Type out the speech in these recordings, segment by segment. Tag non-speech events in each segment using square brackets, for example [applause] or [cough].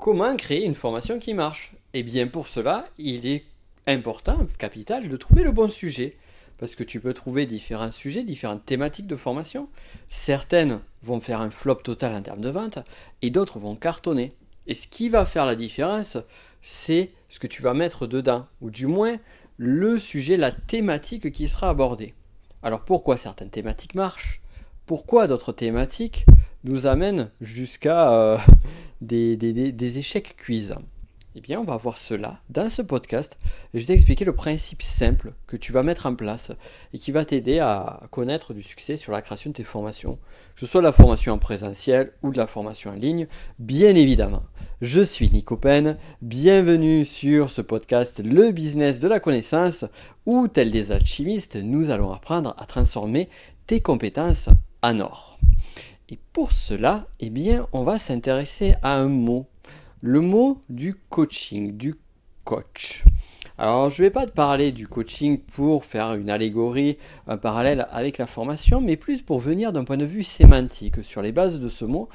comment créer une formation qui marche Eh bien pour cela, il est important, capital, de trouver le bon sujet. Parce que tu peux trouver différents sujets, différentes thématiques de formation. Certaines vont faire un flop total en termes de vente et d'autres vont cartonner. Et ce qui va faire la différence, c'est ce que tu vas mettre dedans, ou du moins le sujet, la thématique qui sera abordée. Alors pourquoi certaines thématiques marchent? Pourquoi d'autres thématiques nous amènent jusqu'à euh, [laughs] des, échecs cuisants eh bien, on va voir cela dans ce podcast. Je vais t'expliquer le principe simple que tu vas mettre en place et qui va t'aider à connaître du succès sur la création de tes formations, que ce soit de la formation en présentiel ou de la formation en ligne, bien évidemment. Je suis Nico Pen, bienvenue sur ce podcast Le business de la connaissance où, tel des alchimistes, nous allons apprendre à transformer tes compétences en or. Et pour cela, eh bien, on va s'intéresser à un mot le mot du coaching, du coach. Alors, je ne vais pas parler du coaching pour faire une allégorie, un parallèle avec la formation, mais plus pour venir d'un point de vue sémantique sur les bases de ce mot.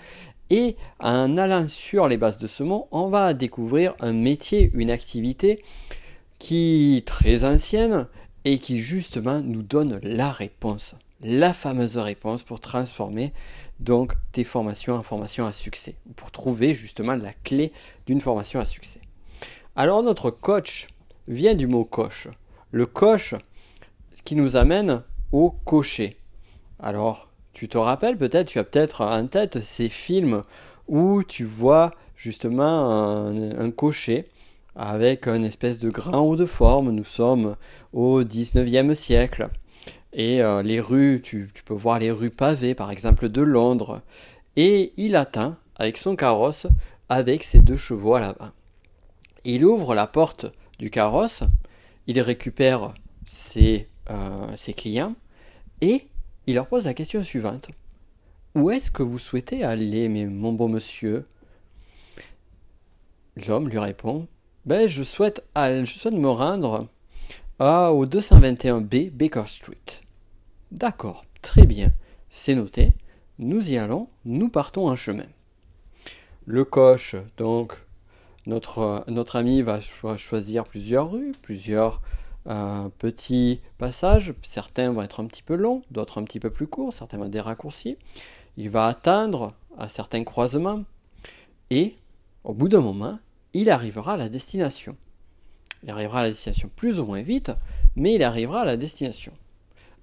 Et en allant sur les bases de ce mot, on va découvrir un métier, une activité qui est très ancienne et qui justement nous donne la réponse, la fameuse réponse pour transformer donc tes formations en formation à succès, pour trouver justement la clé d'une formation à succès. Alors notre coach vient du mot coche. Le coche qui nous amène au cocher. Alors tu te rappelles peut-être, tu as peut-être en tête ces films où tu vois justement un, cocher avec une espèce de grain haut de forme. Nous sommes au 19e siècle. Et euh, les rues, tu, peux voir les rues pavées, par exemple, de Londres. Et il atteint avec son carrosse avec ses deux chevaux à l'avant. Il ouvre la porte du carrosse, il récupère ses, euh, clients et il leur pose la question suivante. Où est-ce que vous souhaitez aller, mon bon monsieur? L'homme lui répond ben, je, souhaite, je souhaite me rendre à, au 221B Baker Street. D'accord, très bien, c'est noté. Nous y allons, nous partons en chemin. Le coche, donc, notre, ami va choisir plusieurs rues, plusieurs euh, petits passages. Certains vont être un petit peu longs, d'autres un petit peu plus courts, certains vont être des raccourcis. Il va atteindre à certains croisements et, au bout d'un moment, il arrivera à la destination. Il arrivera à la destination plus ou moins vite, mais il arrivera à la destination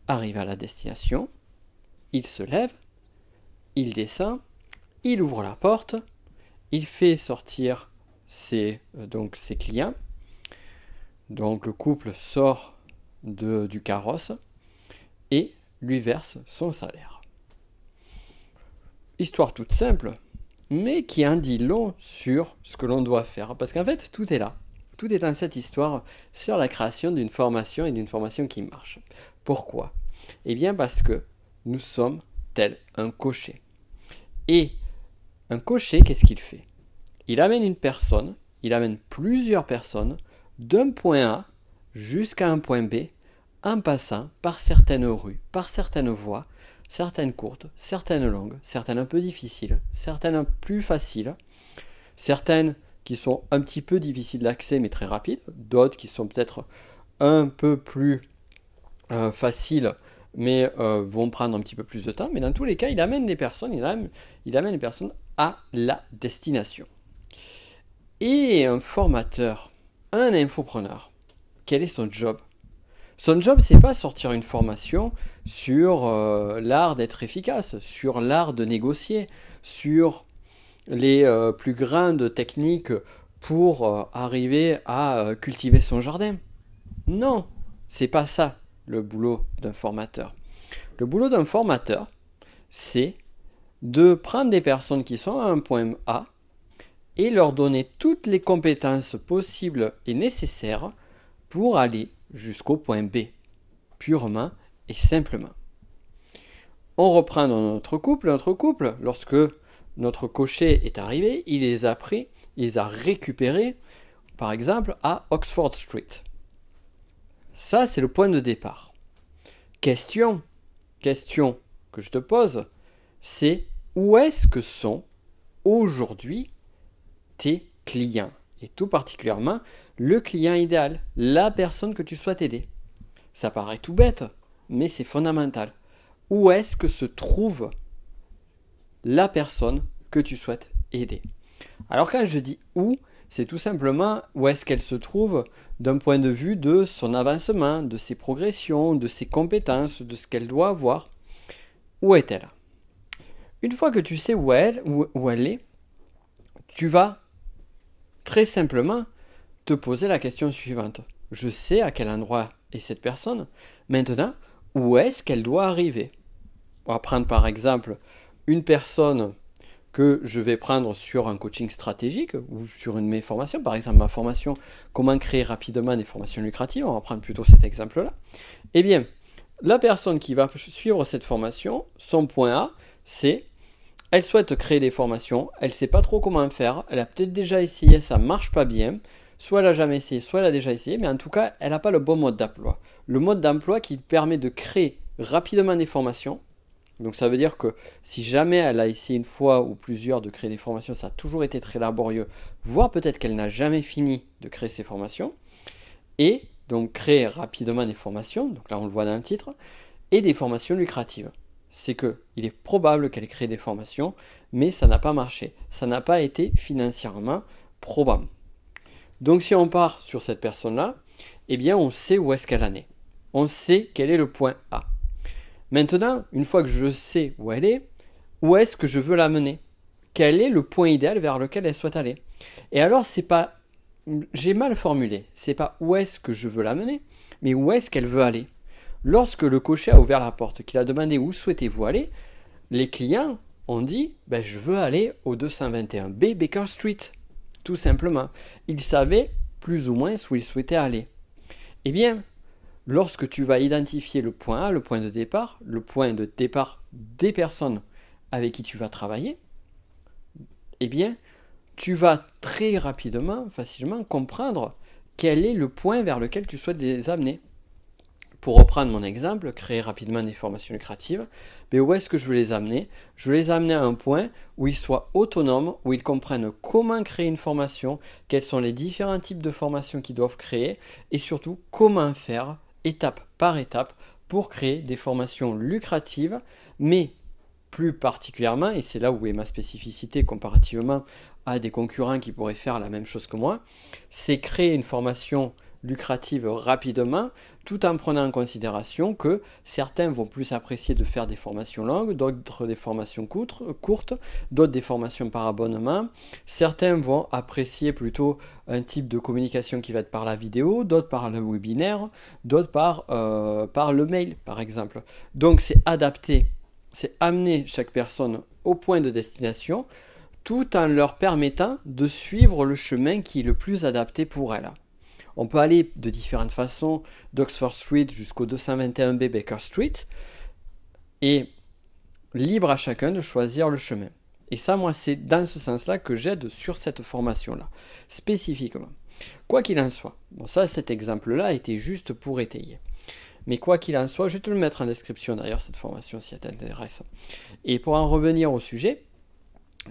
arrive à la destination, il se lève, il descend, il ouvre la porte, il fait sortir ses, euh, donc ses clients. Donc le couple sort de, du carrosse et lui verse son salaire. Histoire toute simple, mais qui en dit long sur ce que l'on doit faire. Parce qu'en fait, tout est là. Tout est dans cette histoire sur la création d'une formation et d'une formation qui marche. Pourquoi? Eh bien parce que nous sommes tel un cocher. Et un cocher, qu'est-ce qu'il fait? Il amène une personne, il amène plusieurs personnes d'un point A jusqu'à un point B en passant par certaines rues, par certaines voies, certaines courtes, certaines longues, certaines un peu difficiles, certaines plus faciles, certaines qui sont un petit peu difficiles d'accès mais très rapides, d'autres qui sont peut-être un peu plus euh, faciles mais euh, vont prendre un petit peu plus de temps. Mais dans tous les cas, il amène des personnes, il amène, les personnes à la destination. Et un formateur, un infopreneur, quel est son job? Son job, c'est pas sortir une formation sur euh, l'art d'être efficace, sur l'art de négocier, sur les euh, plus grandes techniques pour arriver à cultiver son jardin. Non, c'est pas ça le boulot d'un formateur Le boulot d'un formateur, c'est de prendre des personnes qui sont à un point A et leur donner toutes les compétences possibles et nécessaires pour aller jusqu'au point B, purement et simplement. On reprend dans notre couple, notre couple, lorsque notre cocher est arrivé, il les a pris, il les a récupérés, par exemple, à Oxford Street. Ça, c'est le point de départ. Question, question que je te pose, c'est où est-ce que sont aujourd'hui tes client, et tout particulièrement le client idéal, la personne que tu souhaites aider. Ça paraît tout bête, mais c'est fondamental. Où est-ce que se trouve la personne que tu souhaites aider Alors quand je dis où, c'est tout simplement où est-ce qu'elle se trouve d'un point de vue de son avancement, de ses progressions, de ses compétences, de ce qu'elle doit avoir. Où est-elle? Une fois que tu sais où elle, où elle est, tu vas très simplement te poser la question suivante. Je sais à quel endroit est cette personne. Maintenant, où est-ce qu'elle doit arriver? On va prendre par exemple une personne que je vais prendre sur un coaching stratégique ou sur une de mes formations, par exemple ma formation Comment créer rapidement des formations lucratives, on va prendre plutôt cet exemple-là. Eh bien, la personne qui va suivre cette formation, son point A, c'est elle souhaite créer des formations, elle ne sait pas trop comment faire, elle a peut-être déjà essayé, ça ne marche pas bien, soit elle n'a jamais essayé, soit elle a déjà essayé, mais en tout cas, elle n'a pas le bon mode d'emploi. Le mode d'emploi qui permet de créer rapidement des formations. Donc ça veut dire que si jamais elle a essayé une fois ou plusieurs de créer des formations, ça a toujours été très laborieux, voire peut-être qu'elle n'a jamais fini de créer ses formations. Et donc créer rapidement des formations, donc là on le voit dans le titre, et des formations lucratives c'est que il est probable qu'elle ait créé des formations, mais ça n'a pas marché. Ça n'a pas été financièrement probable. Donc si on part sur cette personne-là, eh bien on sait où est-ce qu'elle en est. On sait quel est le point A. Maintenant, une fois que je sais où elle est, où est-ce que je veux l'amener Quel est le point idéal vers lequel elle souhaite aller? Et alors c'est pas j'ai mal formulé, c'est pas où est-ce que je veux l'amener, mais où est-ce qu'elle veut aller? Lorsque le cocher a ouvert la porte, qu'il a demandé où souhaitez-vous aller, les clients ont dit ben, Je veux aller au 221B Baker Street. Tout simplement. Ils savaient plus ou moins où ils souhaitaient aller. Eh bien, lorsque tu vas identifier le point A, le point de départ, le point de départ des personnes avec qui tu vas travailler, eh bien, tu vas très rapidement, facilement comprendre quel est le point vers lequel tu souhaites les amener. Pour reprendre mon exemple, créer rapidement des formations lucratives, mais où est-ce que je veux les amener? Je veux les amener à un point où ils soient autonomes, où ils comprennent comment créer une formation, quels sont les différents types de formations qu'ils doivent créer, et surtout comment faire étape par étape pour créer des formations lucratives, mais plus particulièrement, et c'est là où est ma spécificité comparativement à des concurrents qui pourraient faire la même chose que moi, c'est créer une formation lucrative rapidement, tout en prenant en considération que certains vont plus apprécier de faire des formations longues, d'autres des formations courtes, d'autres des formations par abonnement. Certains vont apprécier plutôt un type de communication qui va être par la vidéo, d'autres par le webinaire, d'autres par, euh, par le mail, par exemple. Donc c'est adapter, c'est amener chaque personne au point de destination tout en leur permettant de suivre le chemin qui est le plus adapté pour elle. On peut aller de différentes façons d'Oxford Street jusqu'au 221B Baker Street et libre à chacun de choisir le chemin. Et ça, moi, c'est dans ce sens-là que j'aide sur cette formation-là, spécifiquement. Quoi qu'il en soit, bon, ça, cet exemple-là était juste pour étayer. Mais quoi qu'il en soit, je vais te le mettre en description d'ailleurs, cette formation, si elle t'intéresse. Et pour en revenir au sujet,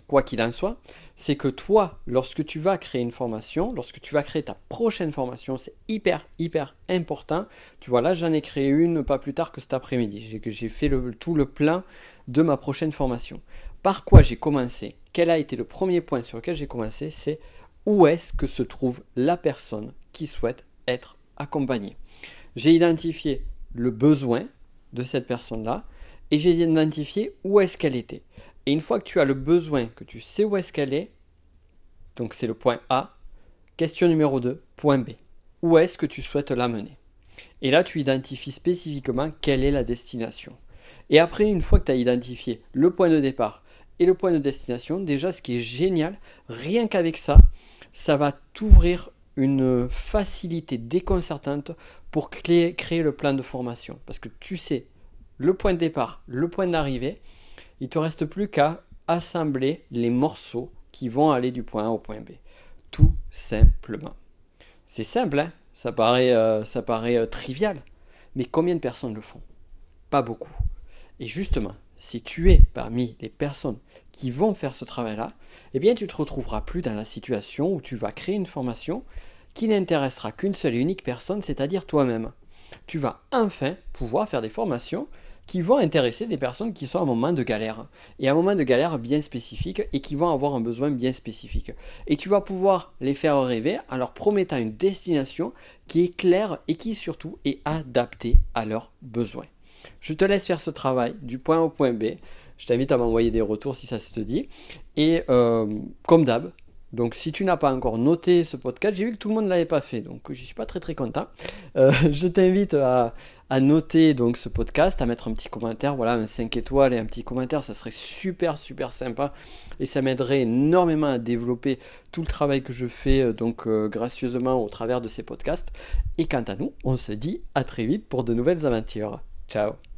quoi qu'il en soit, c'est que toi, lorsque tu vas créer une formation, lorsque tu vas créer ta prochaine formation, c'est hyper, hyper important. Tu vois, là, j'en ai créé une pas plus tard que cet après-midi. J'ai fait tout le plan de ma prochaine formation. Par quoi j'ai commencé? Quel a été le premier point sur lequel j'ai commencé? C'est où est-ce que se trouve la personne qui souhaite être accompagnée? J'ai identifié le besoin de cette personne-là et j'ai identifié où est-ce qu'elle était. Et une fois que tu as le besoin, que tu sais où est-ce qu'elle est, donc c'est le point A, question numéro 2, point B. Où est-ce que tu souhaites l'amener? Et là, tu identifies spécifiquement quelle est la destination. Et après, une fois que tu as identifié le point de départ et le point de destination, déjà ce qui est génial, rien qu'avec ça, ça va t'ouvrir une facilité déconcertante pour créer, créer le plan de formation. Parce que tu sais le point de départ, le point d'arrivée, il te reste plus qu'à assembler les morceaux qui vont aller du point A au point B. Tout simplement. C'est simple, hein ça paraît, euh, ça paraît euh, trivial. Mais combien de personnes le font? Pas beaucoup. Et justement, si tu es parmi les personnes qui vont faire ce travail-là, eh bien tu te retrouveras plus dans la situation où tu vas créer une formation qui n'intéressera qu'une seule et unique personne, c'est-à-dire toi-même. Tu vas enfin pouvoir faire des formations qui vont intéresser des personnes qui sont à un moment de galère, et à un moment de galère bien spécifique, et qui vont avoir un besoin bien spécifique. Et tu vas pouvoir les faire rêver en leur promettant une destination qui est claire et qui surtout est adaptée à leurs besoins. Je te laisse faire ce travail du point A au point B. Je t'invite à m'envoyer des retours si ça se te dit. Et euh, comme d'hab, donc si tu n'as pas encore noté ce podcast, j'ai vu que tout le monde ne l'avait pas fait, donc je suis pas très très content. Euh, [laughs] je t'invite à, noter donc ce podcast, à mettre un petit commentaire, voilà, un 5 étoiles et un petit commentaire, ça serait super super sympa et ça m'aiderait énormément à développer tout le travail que je fais euh, donc gracieusement au travers de ces podcasts. Et quant à nous, on se dit à très vite pour de nouvelles aventures. Ciao